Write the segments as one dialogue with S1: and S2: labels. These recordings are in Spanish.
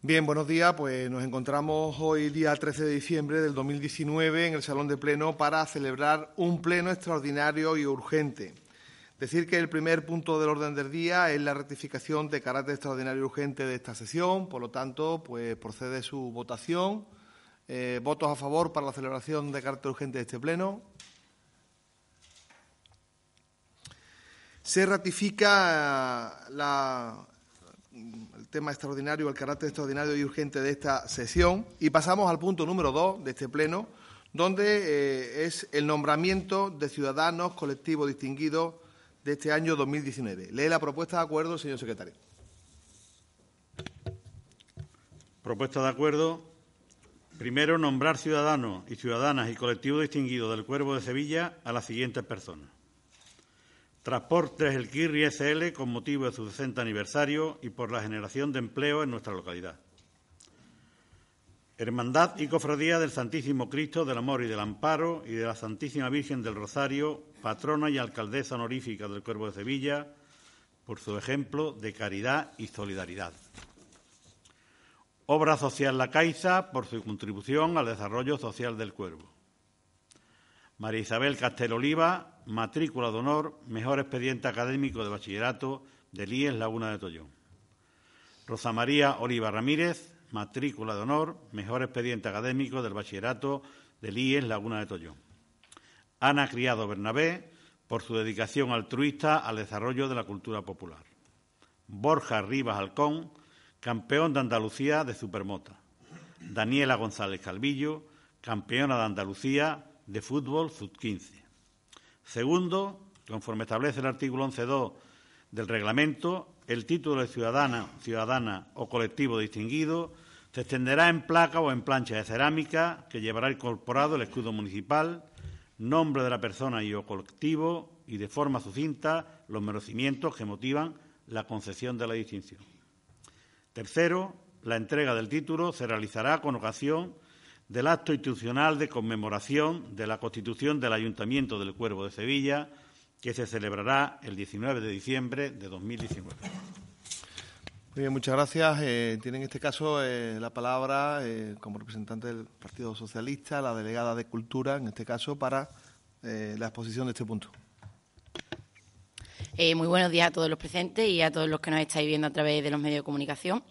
S1: Bien, buenos días. Pues nos encontramos hoy, día 13 de diciembre del 2019, en el Salón de Pleno para celebrar un pleno extraordinario y urgente. Decir que el primer punto del orden del día es la rectificación de carácter extraordinario y urgente de esta sesión. Por lo tanto, pues procede su votación. Eh, ¿Votos a favor para la celebración de carácter urgente de este pleno? Se ratifica la, el tema extraordinario, el carácter extraordinario y urgente de esta sesión y pasamos al punto número dos de este pleno, donde eh, es el nombramiento de ciudadanos colectivos distinguidos de este año 2019. Lee la propuesta de acuerdo, señor secretario.
S2: Propuesta de acuerdo. Primero, nombrar ciudadanos y ciudadanas y colectivos distinguidos del Cuervo de Sevilla a las siguientes personas. Transportes El Kirri SL con motivo de su 60 aniversario y por la generación de empleo en nuestra localidad. Hermandad y Cofradía del Santísimo Cristo del Amor y del Amparo y de la Santísima Virgen del Rosario, patrona y alcaldesa honorífica del Cuervo de Sevilla, por su ejemplo de caridad y solidaridad. Obra Social La Caixa, por su contribución al desarrollo social del Cuervo. María Isabel Castel Oliva, matrícula de honor, mejor expediente académico de bachillerato del IES Laguna de Tollón. Rosa María Oliva Ramírez, matrícula de honor, mejor expediente académico del bachillerato del IES Laguna de Tollón. Ana Criado Bernabé, por su dedicación altruista al desarrollo de la cultura popular. Borja Rivas Halcón, campeón de Andalucía de Supermota. Daniela González Calvillo, campeona de Andalucía de fútbol sub-15. Segundo, conforme establece el artículo 11.2 del reglamento, el título de ciudadana, ciudadana o colectivo distinguido se extenderá en placa o en plancha de cerámica que llevará incorporado el escudo municipal, nombre de la persona y o colectivo y de forma sucinta los merecimientos que motivan la concesión de la distinción. Tercero, la entrega del título se realizará con ocasión del acto institucional de conmemoración de la constitución del Ayuntamiento del Cuervo de Sevilla, que se celebrará el 19 de diciembre de 2019.
S1: Muy bien, muchas gracias. Eh, tiene en este caso eh, la palabra, eh, como representante del Partido Socialista, la delegada de Cultura, en este caso, para la exposición de este punto.
S3: Muy buenos días a todos los presentes y a todos los que nos estáis viendo a través de los medios de comunicación.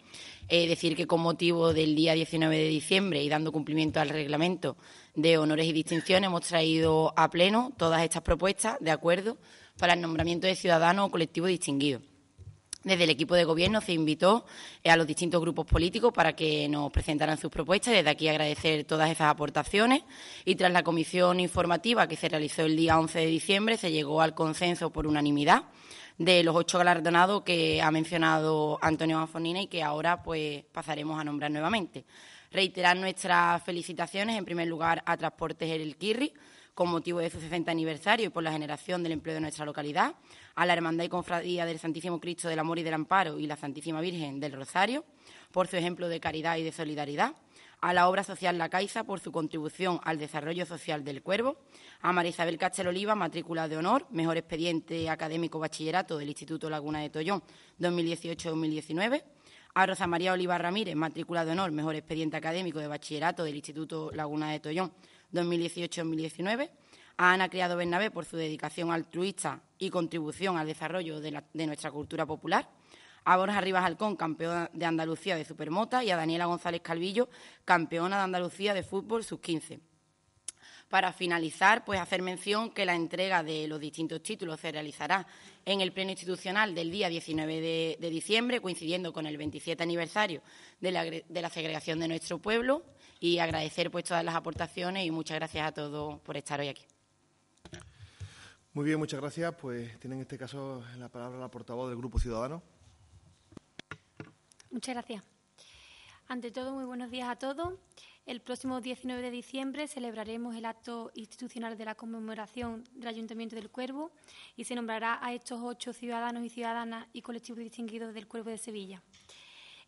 S3: Eh, decir que con motivo del día 19 de diciembre y dando cumplimiento al reglamento de honores y distinciones hemos traído a pleno todas estas propuestas de acuerdo para el nombramiento de ciudadano o colectivo distinguido. Desde el equipo de gobierno se invitó a los distintos grupos políticos para que nos presentaran sus propuestas. Desde aquí agradecer todas esas aportaciones. Y tras la comisión informativa que se realizó el día 11 de diciembre, se llegó al consenso por unanimidad de los ocho galardonados que ha mencionado Antonio Anfonina y que ahora pues pasaremos a nombrar nuevamente. Reiterar nuestras felicitaciones en primer lugar a Transportes El Kirri con motivo de su 60 aniversario y por la generación del empleo de nuestra localidad, a la Hermandad y Confradía del Santísimo Cristo del Amor y del Amparo y la Santísima Virgen del Rosario, por su ejemplo de caridad y de solidaridad, a la obra social La Caixa por su contribución al desarrollo social del Cuervo, a María Isabel Cachel Oliva, matrícula de honor, mejor expediente académico bachillerato del Instituto Laguna de Tollón 2018-2019, a Rosa María Oliva Ramírez, matrícula de honor, mejor expediente académico de bachillerato del Instituto Laguna de Tollón 2018-2019, a Ana Criado Bernabé por su dedicación altruista y contribución al desarrollo de nuestra cultura popular, a Borja Rivas Halcón, campeona de Andalucía de Supermota, y a Daniela González Calvillo, campeona de Andalucía de fútbol sub-15. Para finalizar, pues hacer mención que la entrega de los distintos títulos se realizará en el pleno institucional del día 19 de, diciembre, coincidiendo con el 27 aniversario de la, segregación de nuestro pueblo, y agradecer pues todas las aportaciones y muchas gracias a todos por estar hoy aquí.
S1: Muy bien, muchas gracias. Pues tiene en este caso la palabra la portavoz del Grupo Ciudadano.
S4: Muchas gracias. Ante todo, muy buenos días a todos. El próximo 19 de diciembre celebraremos el acto institucional de la conmemoración del Ayuntamiento del Cuervo y se nombrará a estos ocho ciudadanos y ciudadanas y colectivos distinguidos del Cuervo de Sevilla.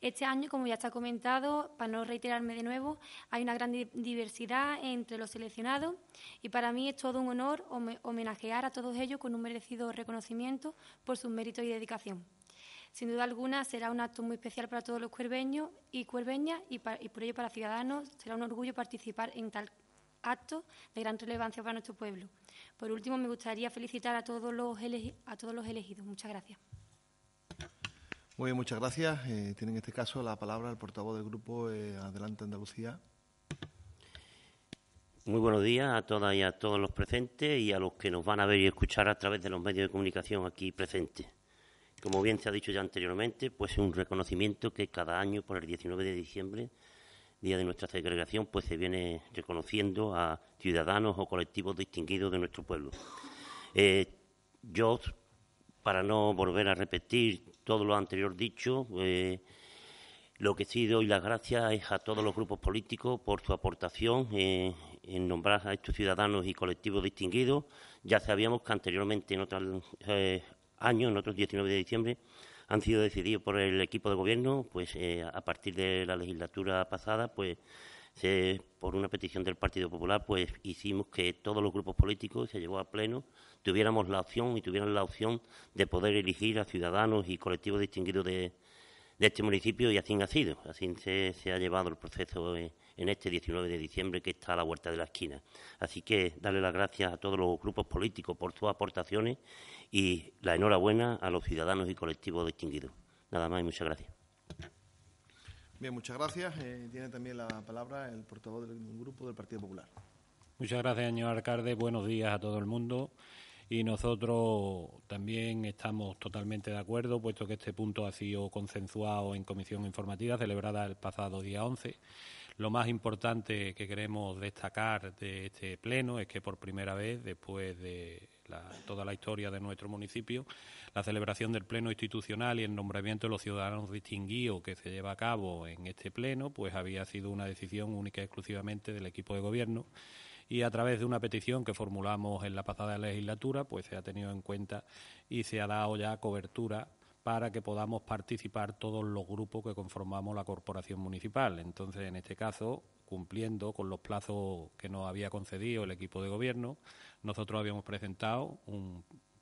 S4: Este año, como ya está comentado, para no reiterarme de nuevo, hay una gran diversidad entre los seleccionados y para mí es todo un honor homenajear a todos ellos con un merecido reconocimiento por sus méritos y dedicación. Sin duda alguna será un acto muy especial para todos los cuerveños y cuerveñas y, por ello para Ciudadanos será un orgullo participar en tal acto de gran relevancia para nuestro pueblo. Por último, me gustaría felicitar a todos los, a todos los elegidos. Muchas gracias.
S1: Muy bien, muchas gracias. Eh, tiene en este caso la palabra el portavoz del grupo eh, Adelante Andalucía.
S5: Muy buenos días a todas y a todos los presentes y a los que nos van a ver y escuchar a través de los medios de comunicación aquí presentes. Como bien se ha dicho ya anteriormente, pues es un reconocimiento que cada año, por el 19 de diciembre, día de nuestra segregación, pues se viene reconociendo a ciudadanos o colectivos distinguidos de nuestro pueblo. Eh, yo, para no volver a repetir todo lo anterior dicho, eh, lo que sí doy las gracias es a todos los grupos políticos por su aportación eh, en nombrar a estos ciudadanos y colectivos distinguidos. Ya sabíamos que anteriormente en otros eh, años, en otros 19 de diciembre, han sido decididos por el equipo de gobierno, pues eh, a partir de la legislatura pasada, pues por una petición del Partido Popular, pues hicimos que todos los grupos políticos, se llegó a pleno, tuviéramos la opción y tuvieran la opción de poder elegir a ciudadanos y colectivos distinguidos de, este municipio y así ha sido. Así se, ha llevado el proceso en, este 19 de diciembre que está a la vuelta de la esquina. Así que darle las gracias a todos los grupos políticos por sus aportaciones y la enhorabuena a los ciudadanos y colectivos distinguidos. Nada más y muchas gracias.
S1: Bien, muchas gracias. Eh, tiene también la palabra el portavoz del grupo del Partido Popular.
S6: Muchas gracias, señor alcalde. Buenos días a todo el mundo. Y nosotros también estamos totalmente de acuerdo, puesto que este punto ha sido consensuado en comisión informativa celebrada el pasado día 11. Lo más importante que queremos destacar de este pleno es que por primera vez, después de toda la historia de nuestro municipio, la celebración del pleno institucional y el nombramiento de los ciudadanos distinguidos que se lleva a cabo en este pleno, pues había sido una decisión única y exclusivamente del equipo de gobierno. Y a través de una petición que formulamos en la pasada legislatura, pues se ha tenido en cuenta y se ha dado ya cobertura para que podamos participar todos los grupos que conformamos la corporación municipal. Entonces, en este caso, cumpliendo con los plazos que nos había concedido el equipo de gobierno, nosotros habíamos presentado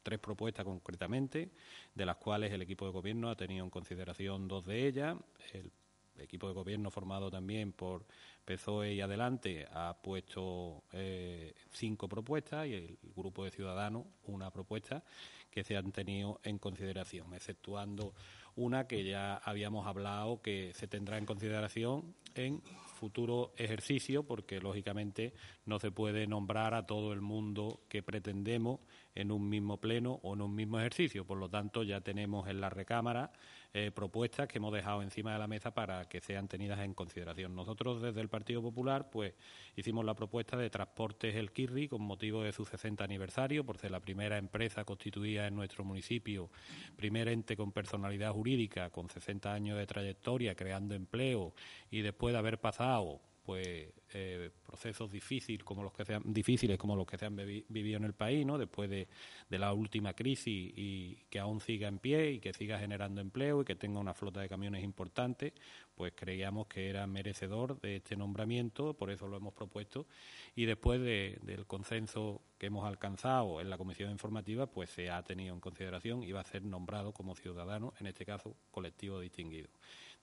S6: tres propuestas concretamente, de las cuales el equipo de gobierno ha tenido en consideración dos de ellas. El equipo de gobierno formado también por PSOE y Adelante ha puesto eh, cinco propuestas y el grupo de Ciudadanos una propuesta que se han tenido en consideración, exceptuando una que ya habíamos hablado que se tendrá en consideración en futuro ejercicio, porque lógicamente no se puede nombrar a todo el mundo que pretendemos en un mismo pleno o en un mismo ejercicio. Por lo tanto, ya tenemos en la recámara eh, propuestas que hemos dejado encima de la mesa para que sean tenidas en consideración. Nosotros desde el Partido Popular pues hicimos la propuesta de Transportes El Kirri con motivo de su 60 aniversario, por ser la primera empresa constituida en nuestro municipio, primer ente con personalidad jurídica, con 60 años de trayectoria, creando empleo y después de haber pasado pues eh, procesos difíciles como los que se han, difíciles como los que se han vivido en el país no después de, la última crisis y que aún siga en pie y que siga generando empleo y que tenga una flota de camiones importante pues creíamos que era merecedor de este nombramiento por eso lo hemos propuesto. Y después del consenso que hemos alcanzado en la comisión informativa pues se ha tenido en consideración y va a ser nombrado como ciudadano en este caso colectivo distinguido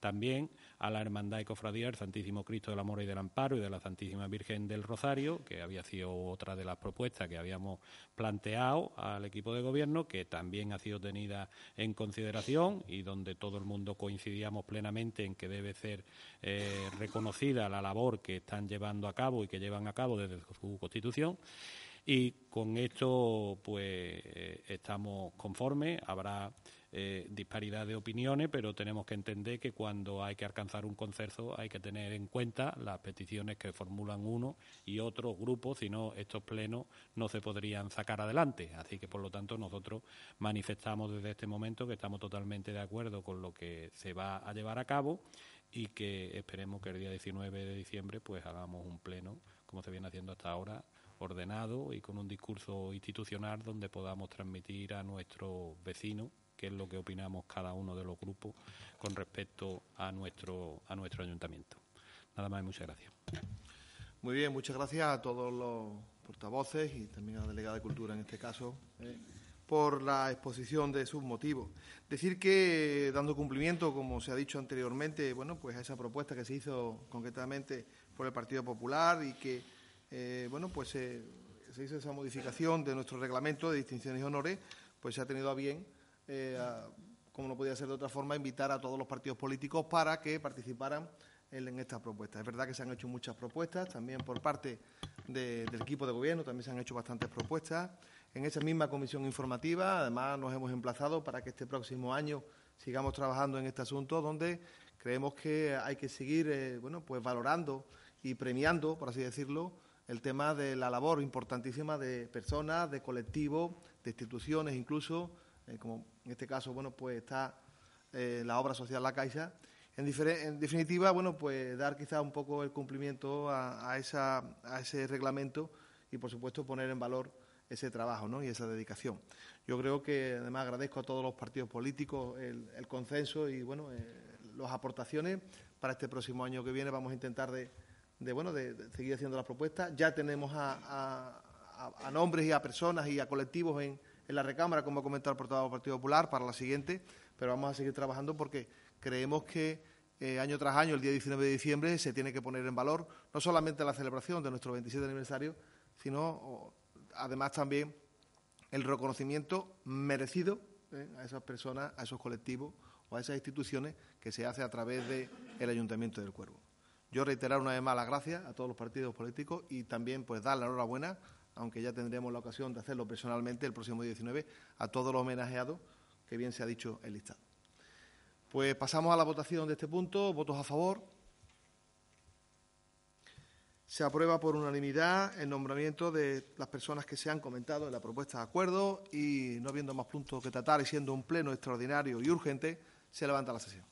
S6: también a la Hermandad y Cofradía del Santísimo Cristo del Amor y del Amparo y de la Santísima Virgen del Rosario, que había sido otra de las propuestas que habíamos planteado al equipo de gobierno, que también ha sido tenida en consideración y donde todo el mundo coincidíamos plenamente en que debe ser eh, reconocida la labor que están llevando a cabo y que llevan a cabo desde su constitución. Y con esto, pues, eh, estamos conformes. Habrá eh, disparidad de opiniones, pero tenemos que entender que cuando hay que alcanzar un consenso hay que tener en cuenta las peticiones que formulan uno y otros grupos, si no estos plenos no se podrían sacar adelante. Así que, por lo tanto, nosotros manifestamos desde este momento que estamos totalmente de acuerdo con lo que se va a llevar a cabo y que esperemos que el día 19 de diciembre pues hagamos un pleno, como se viene haciendo hasta ahora, ordenado y con un discurso institucional donde podamos transmitir a nuestros vecinos qué es lo que opinamos cada uno de los grupos con respecto a nuestro, a nuestro ayuntamiento. Nada más y muchas gracias.
S1: Muy bien, muchas gracias a todos los portavoces y también a la delegada de Cultura en este caso. Eh, por la exposición de sus motivos. Decir que, dando cumplimiento, como se ha dicho anteriormente, bueno, pues a esa propuesta que se hizo concretamente por el Partido Popular y que, eh, bueno, pues se hizo esa modificación de nuestro reglamento de distinciones y honores, pues se ha tenido a bien, eh, como no podía ser de otra forma, invitar a todos los partidos políticos para que participaran en, esta propuesta. Es verdad que se han hecho muchas propuestas, también por parte del equipo de gobierno, también se han hecho bastantes propuestas. En esa misma comisión informativa, además, nos hemos emplazado para que este próximo año sigamos trabajando en este asunto, donde creemos que hay que seguir, eh, bueno, pues valorando y premiando, por así decirlo, el tema de la labor importantísima de personas, de colectivos, de instituciones, incluso, eh, como en este caso, bueno, pues está eh, la obra social La Caixa, en, definitiva, bueno, pues dar quizá un poco el cumplimiento a, ese reglamento y, por supuesto, poner en valor ese trabajo ¿no? y esa dedicación. Yo creo que, además, agradezco a todos los partidos políticos el, consenso y, bueno, eh, las aportaciones para este próximo año que viene. Vamos a intentar de, bueno, de, seguir haciendo las propuestas. Ya tenemos a, nombres y a personas y a colectivos en, en la recámara, como ha comentado el portavoz del Partido Popular, para la siguiente, pero vamos a seguir trabajando porque creemos que eh, año tras año, el día 19 de diciembre, se tiene que poner en valor no solamente la celebración de nuestro 27 aniversario, sino además también el reconocimiento merecido eh, a esas personas, a esos colectivos o a esas instituciones que se hace a través del Ayuntamiento del Cuervo. Yo reiterar una vez más las gracias a todos los partidos políticos y también pues dar la enhorabuena, aunque ya tendremos la ocasión de hacerlo personalmente el próximo 19, a todos los homenajeados que bien se ha dicho el listado. Pues pasamos a la votación de este punto. Votos a favor. Se aprueba por unanimidad el nombramiento de las personas que se han comentado en la propuesta de acuerdo y no habiendo más puntos que tratar y siendo un pleno extraordinario y urgente, se levanta la sesión.